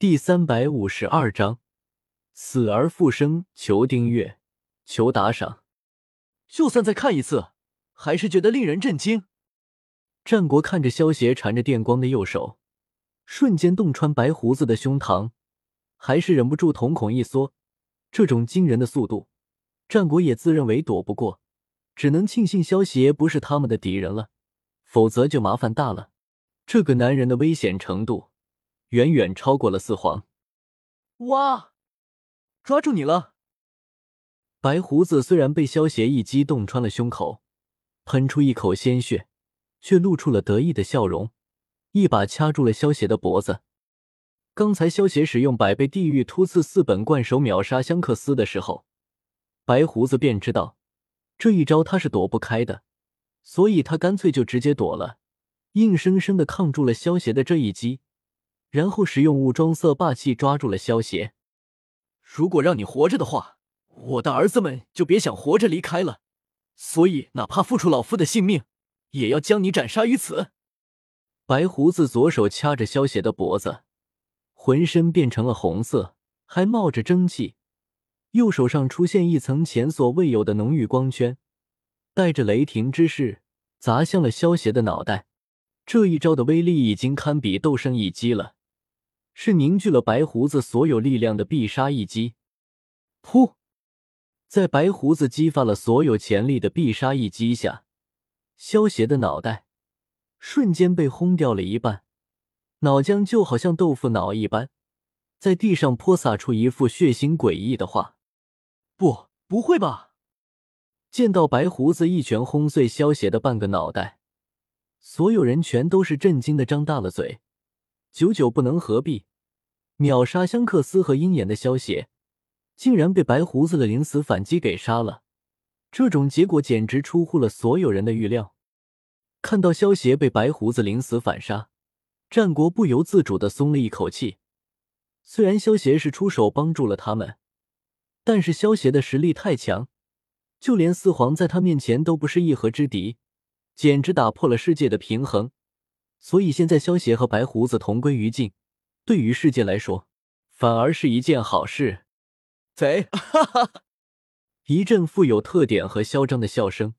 第三百五十二章死而复生。求订阅，求打赏。就算再看一次，还是觉得令人震惊。战国看着萧邪缠着电光的右手，瞬间洞穿白胡子的胸膛，还是忍不住瞳孔一缩。这种惊人的速度，战国也自认为躲不过，只能庆幸萧邪不是他们的敌人了，否则就麻烦大了。这个男人的危险程度。远远超过了四皇。哇！抓住你了！白胡子虽然被萧邪一击洞穿了胸口，喷出一口鲜血，却露出了得意的笑容，一把掐住了萧邪的脖子。刚才萧邪使用百倍地狱突刺四本贯手秒杀香克斯的时候，白胡子便知道这一招他是躲不开的，所以他干脆就直接躲了，硬生生的抗住了萧邪的这一击。然后使用武装色霸气抓住了萧邪。如果让你活着的话，我的儿子们就别想活着离开了。所以，哪怕付出老夫的性命，也要将你斩杀于此。白胡子左手掐着萧邪的脖子，浑身变成了红色，还冒着蒸汽。右手上出现一层前所未有的浓郁光圈，带着雷霆之势砸向了萧邪的脑袋。这一招的威力已经堪比斗圣一击了。是凝聚了白胡子所有力量的必杀一击，噗！在白胡子激发了所有潜力的必杀一击下，萧邪的脑袋瞬间被轰掉了一半，脑浆就好像豆腐脑一般，在地上泼洒出一副血腥诡异的画。不，不会吧！见到白胡子一拳轰碎萧邪的半个脑袋，所有人全都是震惊的张大了嘴。久久不能合璧，秒杀香克斯和鹰眼的萧邪，竟然被白胡子的临死反击给杀了。这种结果简直出乎了所有人的预料。看到萧邪被白胡子临死反杀，战国不由自主的松了一口气。虽然萧邪是出手帮助了他们，但是萧邪的实力太强，就连四皇在他面前都不是一合之敌，简直打破了世界的平衡。所以现在萧协和白胡子同归于尽，对于世界来说，反而是一件好事。贼！哈哈！一阵富有特点和嚣张的笑声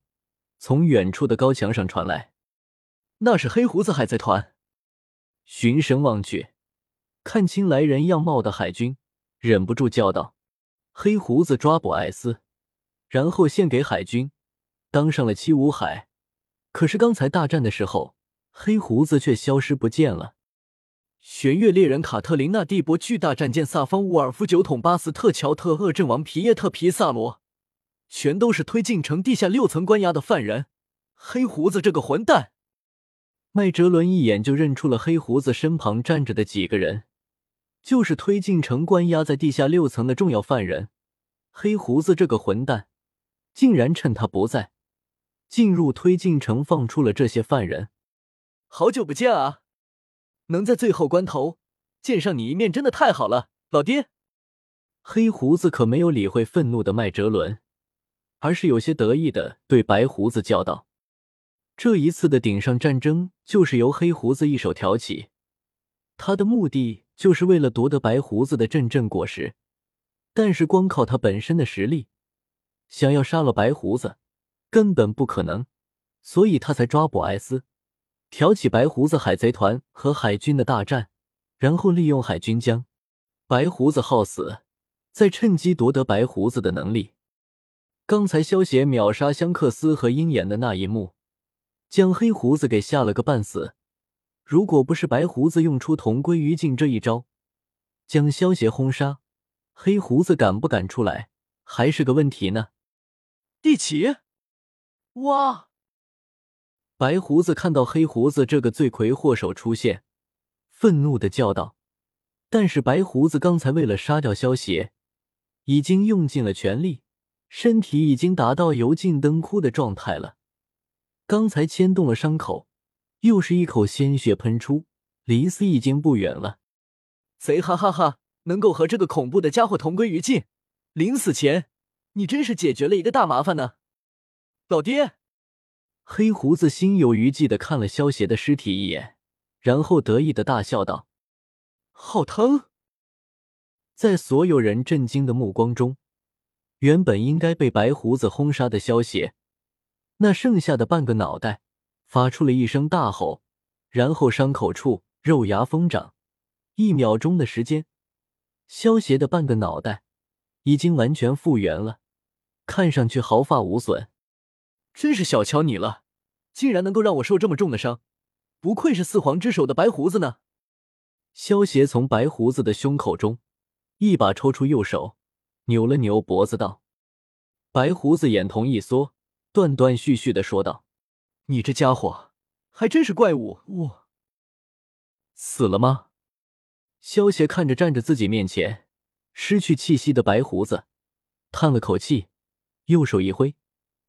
从远处的高墙上传来。那是黑胡子海贼团。循声望去，看清来人样貌的海军忍不住叫道：“黑胡子抓捕艾斯，然后献给海军，当上了七武海。可是刚才大战的时候。”黑胡子却消失不见了。玄月猎人卡特琳娜蒂博巨大战舰萨方乌尔夫九桶巴斯特乔特恶阵王皮耶特皮萨罗，全都是推进城地下六层关押的犯人。黑胡子这个混蛋！麦哲伦一眼就认出了黑胡子身旁站着的几个人，就是推进城关押在地下六层的重要犯人。黑胡子这个混蛋，竟然趁他不在，进入推进城放出了这些犯人。好久不见啊！能在最后关头见上你一面，真的太好了，老爹。黑胡子可没有理会愤怒的麦哲伦，而是有些得意的对白胡子叫道：“这一次的顶上战争就是由黑胡子一手挑起，他的目的就是为了夺得白胡子的阵阵果实。但是光靠他本身的实力，想要杀了白胡子根本不可能，所以他才抓捕艾斯。”挑起白胡子海贼团和海军的大战，然后利用海军将白胡子耗死，再趁机夺得白胡子的能力。刚才萧协秒杀香克斯和鹰眼的那一幕，将黑胡子给吓了个半死。如果不是白胡子用出同归于尽这一招，将萧协轰杀，黑胡子敢不敢出来还是个问题呢？地起，哇！白胡子看到黑胡子这个罪魁祸首出现，愤怒的叫道：“但是白胡子刚才为了杀掉萧邪，已经用尽了全力，身体已经达到油尽灯枯的状态了。刚才牵动了伤口，又是一口鲜血喷出，离死已经不远了。贼哈哈哈！能够和这个恐怖的家伙同归于尽，临死前你真是解决了一个大麻烦呢，老爹。”黑胡子心有余悸的看了萧邪的尸体一眼，然后得意的大笑道：“好疼！”在所有人震惊的目光中，原本应该被白胡子轰杀的萧协，那剩下的半个脑袋发出了一声大吼，然后伤口处肉芽疯长，一秒钟的时间，萧协的半个脑袋已经完全复原了，看上去毫发无损。真是小瞧你了，竟然能够让我受这么重的伤，不愧是四皇之首的白胡子呢。萧协从白胡子的胸口中一把抽出右手，扭了扭脖子道：“白胡子眼瞳一缩，断断续续的说道：‘你这家伙还真是怪物！’我死了吗？”萧协看着站着自己面前失去气息的白胡子，叹了口气，右手一挥，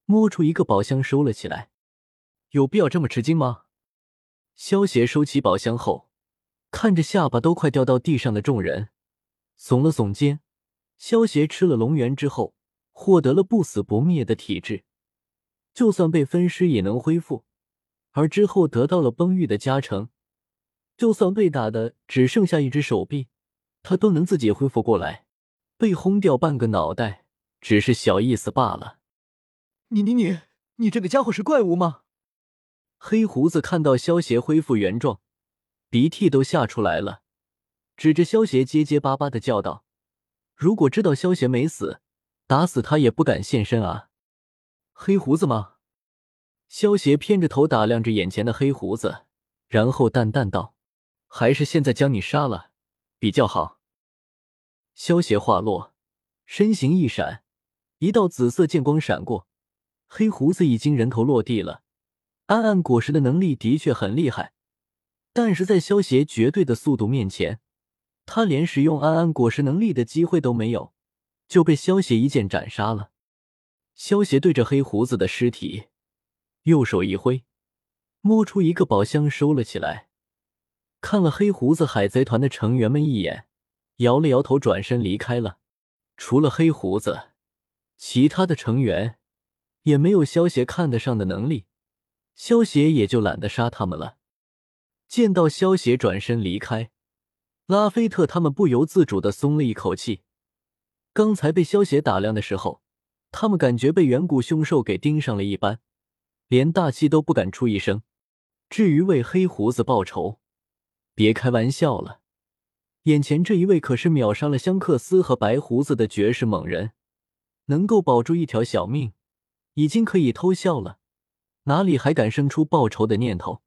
摸出一个宝箱收了起来。有必要这么吃惊吗？萧协收起宝箱后。看着下巴都快掉到地上的众人，耸了耸肩。萧协吃了龙元之后，获得了不死不灭的体质，就算被分尸也能恢复。而之后得到了崩玉的加成，就算被打的只剩下一只手臂，他都能自己恢复过来。被轰掉半个脑袋，只是小意思罢了。你你你，你这个家伙是怪物吗？黑胡子看到萧协恢复原状。鼻涕都吓出来了，指着萧邪结结巴巴的叫道：“如果知道萧邪没死，打死他也不敢现身啊！”黑胡子吗？萧邪偏着头打量着眼前的黑胡子，然后淡淡道：“还是现在将你杀了比较好。”萧邪话落，身形一闪，一道紫色剑光闪过，黑胡子已经人头落地了。暗暗果实的能力的确很厉害。但是在萧邪绝对的速度面前，他连使用暗暗果实能力的机会都没有，就被萧邪一剑斩杀了。萧邪对着黑胡子的尸体，右手一挥，摸出一个宝箱收了起来，看了黑胡子海贼团的成员们一眼，摇了摇头，转身离开了。除了黑胡子，其他的成员也没有萧邪看得上的能力，萧邪也就懒得杀他们了。见到萧邪转身离开，拉菲特他们不由自主的松了一口气。刚才被萧邪打量的时候，他们感觉被远古凶兽给盯上了一般，连大气都不敢出一声。至于为黑胡子报仇，别开玩笑了，眼前这一位可是秒杀了香克斯和白胡子的绝世猛人，能够保住一条小命，已经可以偷笑了，哪里还敢生出报仇的念头？